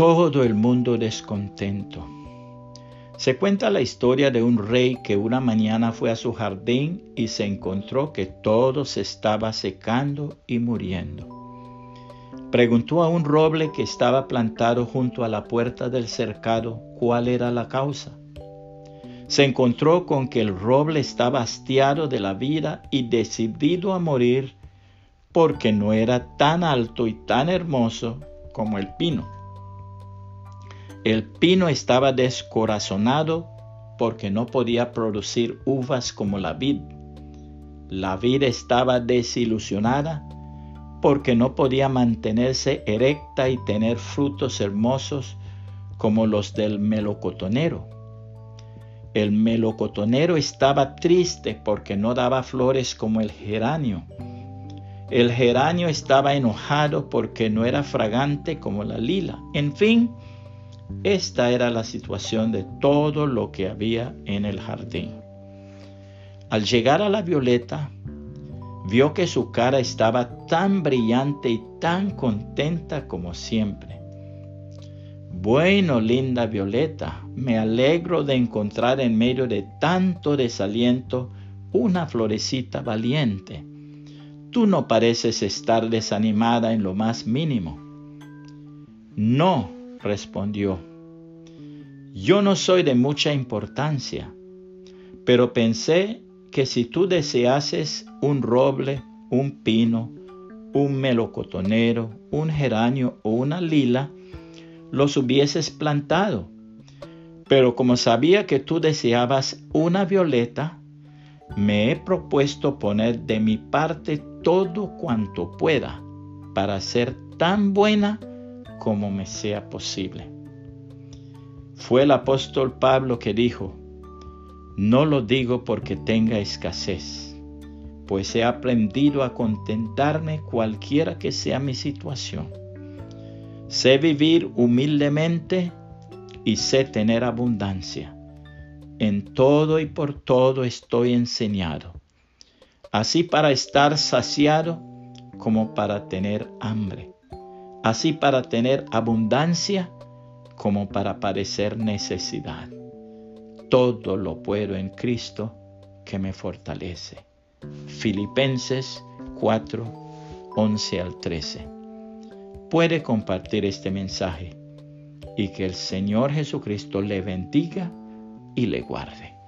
todo el mundo descontento. Se cuenta la historia de un rey que una mañana fue a su jardín y se encontró que todo se estaba secando y muriendo. Preguntó a un roble que estaba plantado junto a la puerta del cercado cuál era la causa. Se encontró con que el roble estaba hastiado de la vida y decidido a morir porque no era tan alto y tan hermoso como el pino. El pino estaba descorazonado porque no podía producir uvas como la vid. La vid estaba desilusionada porque no podía mantenerse erecta y tener frutos hermosos como los del melocotonero. El melocotonero estaba triste porque no daba flores como el geranio. El geranio estaba enojado porque no era fragante como la lila. En fin, esta era la situación de todo lo que había en el jardín. Al llegar a la violeta, vio que su cara estaba tan brillante y tan contenta como siempre. Bueno, linda Violeta, me alegro de encontrar en medio de tanto desaliento una florecita valiente. Tú no pareces estar desanimada en lo más mínimo. No, respondió. Yo no soy de mucha importancia, pero pensé que si tú deseases un roble, un pino, un melocotonero, un geranio o una lila, los hubieses plantado. Pero como sabía que tú deseabas una violeta, me he propuesto poner de mi parte todo cuanto pueda para ser tan buena como me sea posible. Fue el apóstol Pablo que dijo, no lo digo porque tenga escasez, pues he aprendido a contentarme cualquiera que sea mi situación. Sé vivir humildemente y sé tener abundancia. En todo y por todo estoy enseñado, así para estar saciado como para tener hambre así para tener abundancia como para padecer necesidad. Todo lo puedo en Cristo que me fortalece. Filipenses 4, 11 al 13. Puede compartir este mensaje y que el Señor Jesucristo le bendiga y le guarde.